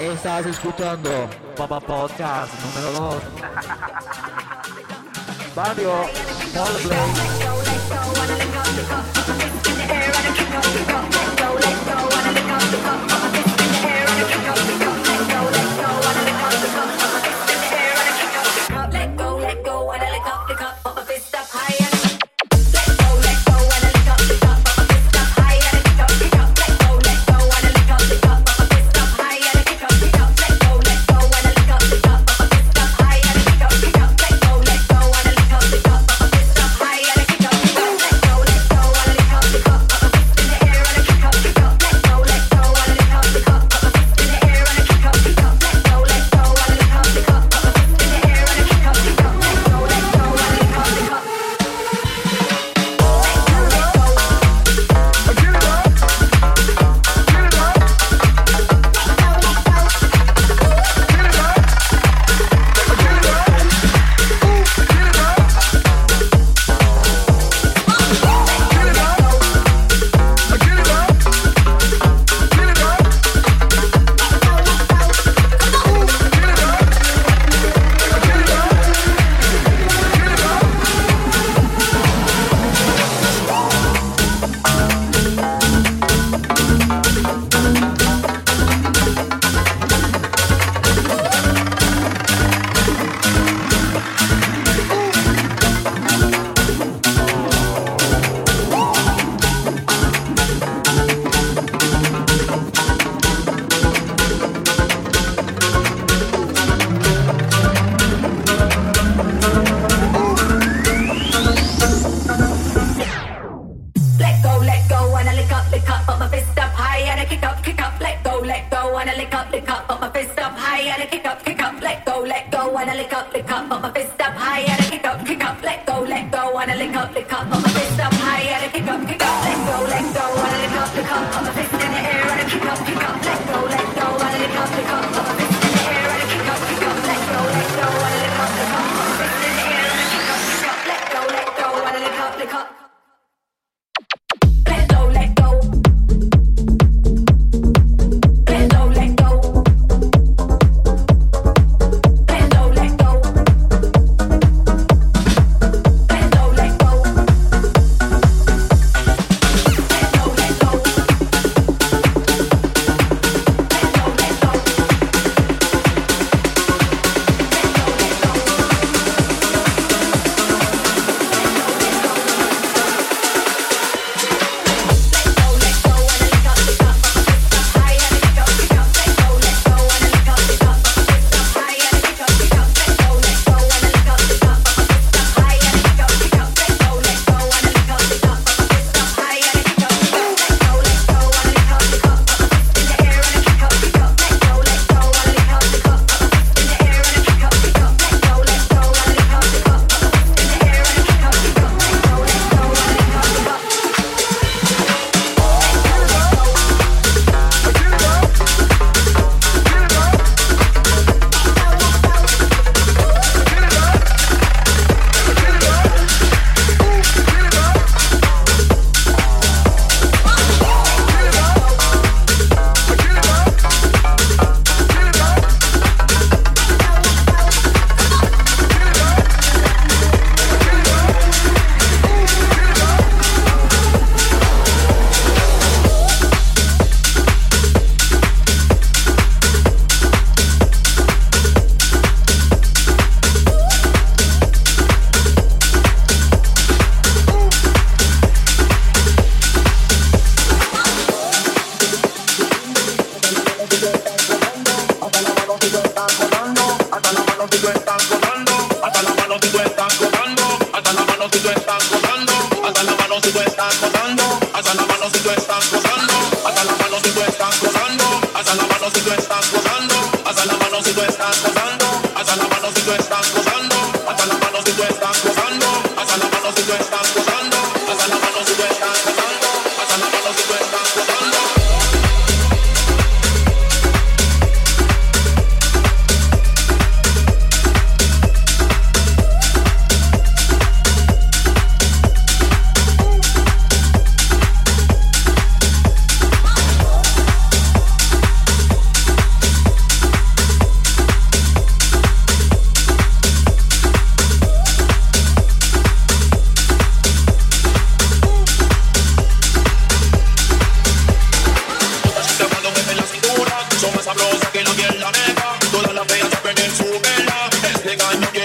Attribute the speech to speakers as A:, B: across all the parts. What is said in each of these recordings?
A: Estás escuchando Papa Podcast número 2. Barrio
B: Play.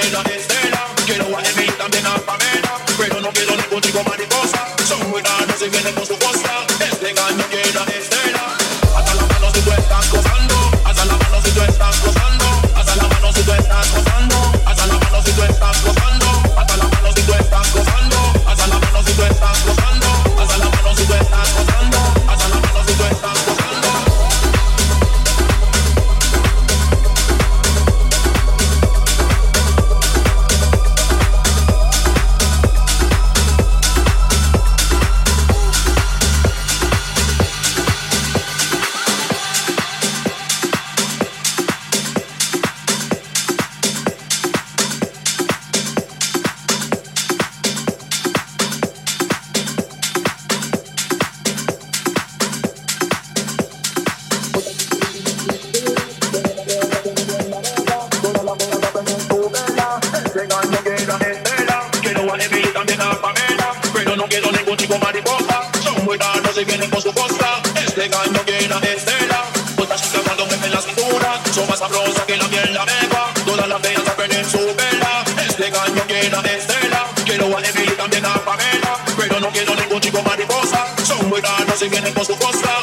C: Quiero decirlo, quiero mariposa, son muy caros y vienen con su costa. Este gallo llena de estela, puta chica cuando me en la cintura, son más sabrosas que la miel la mega, todas las veas a perder su vela. Este gallo llena de estela, quiero a Neville y también a Pamela, pero no quiero ningún chico mariposa, son muy caros y vienen con su costa.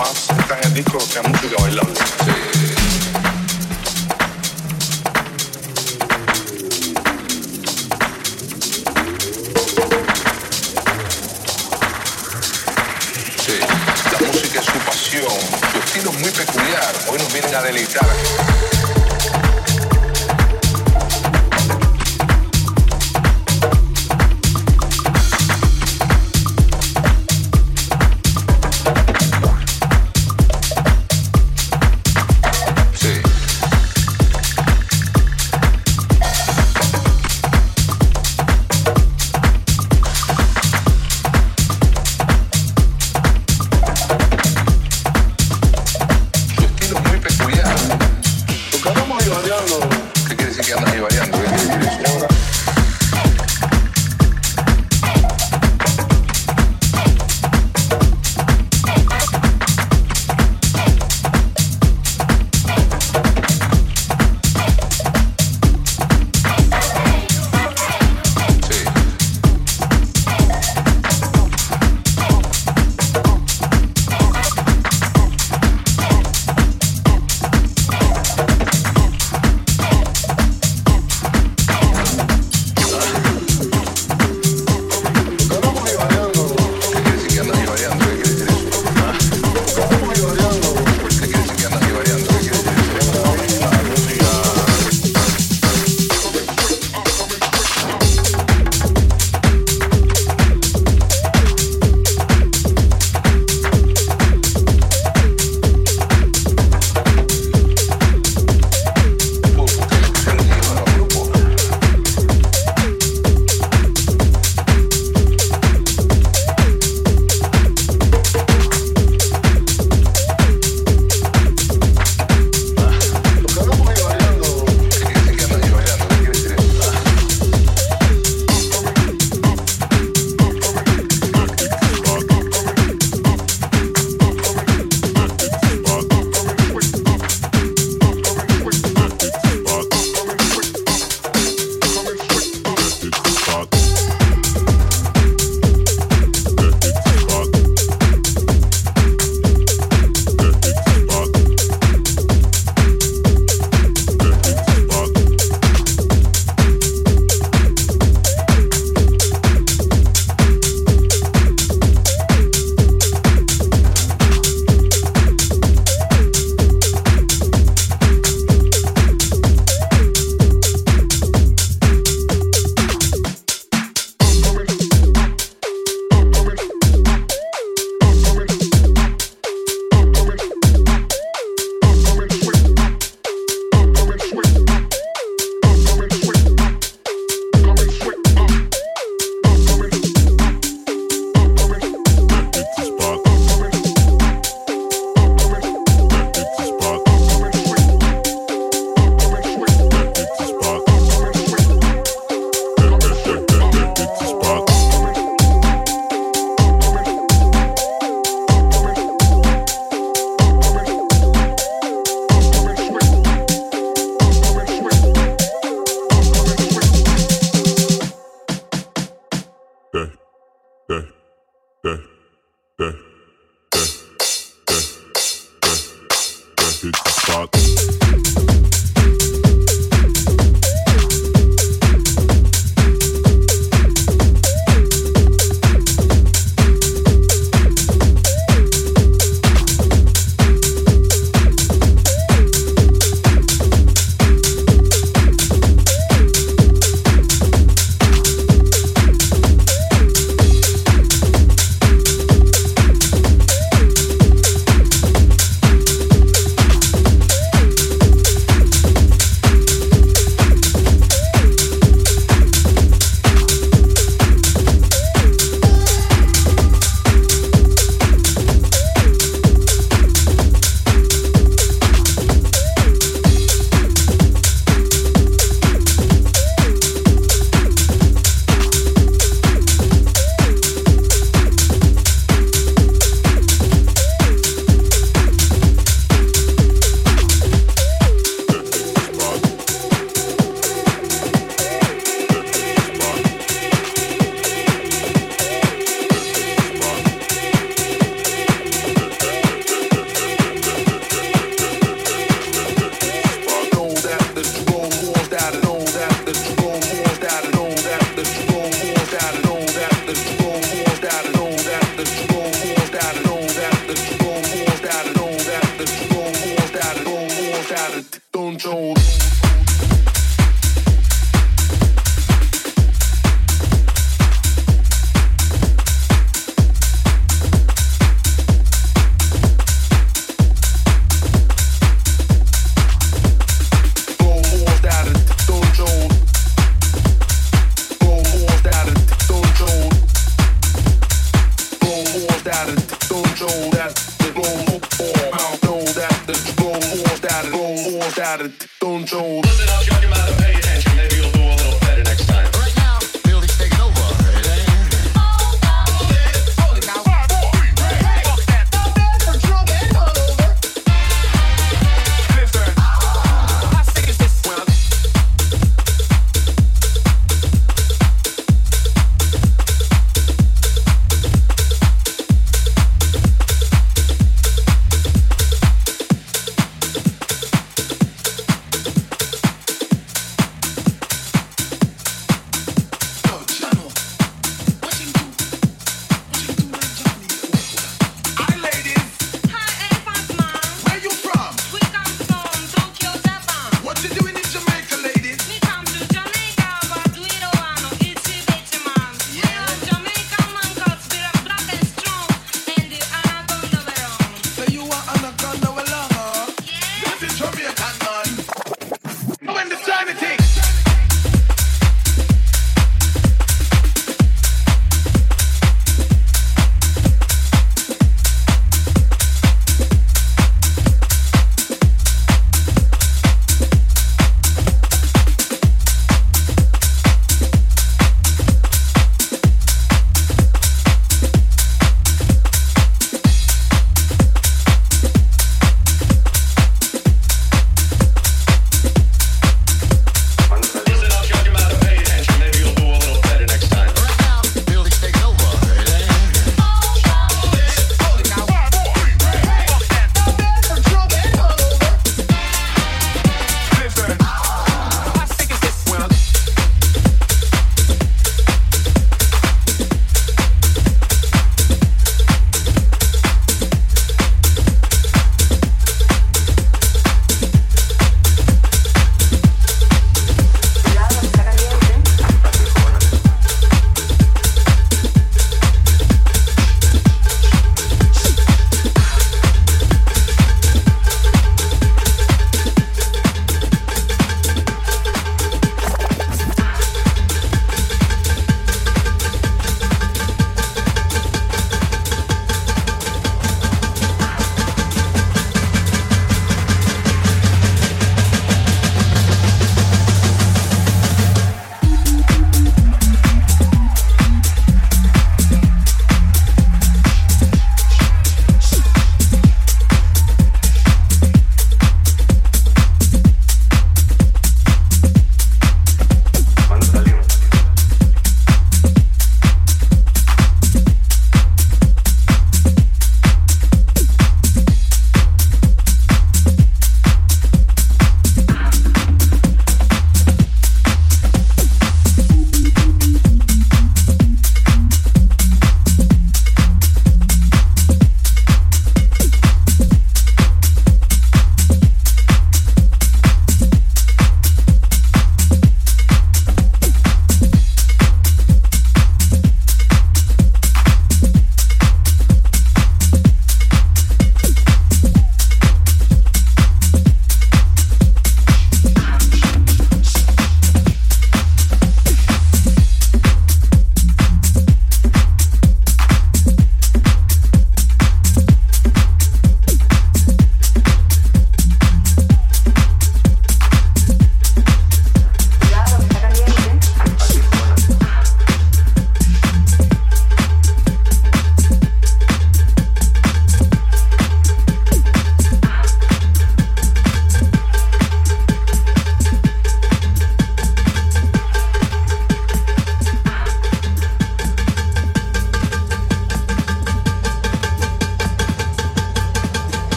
D: Más está en el disco es música bailable.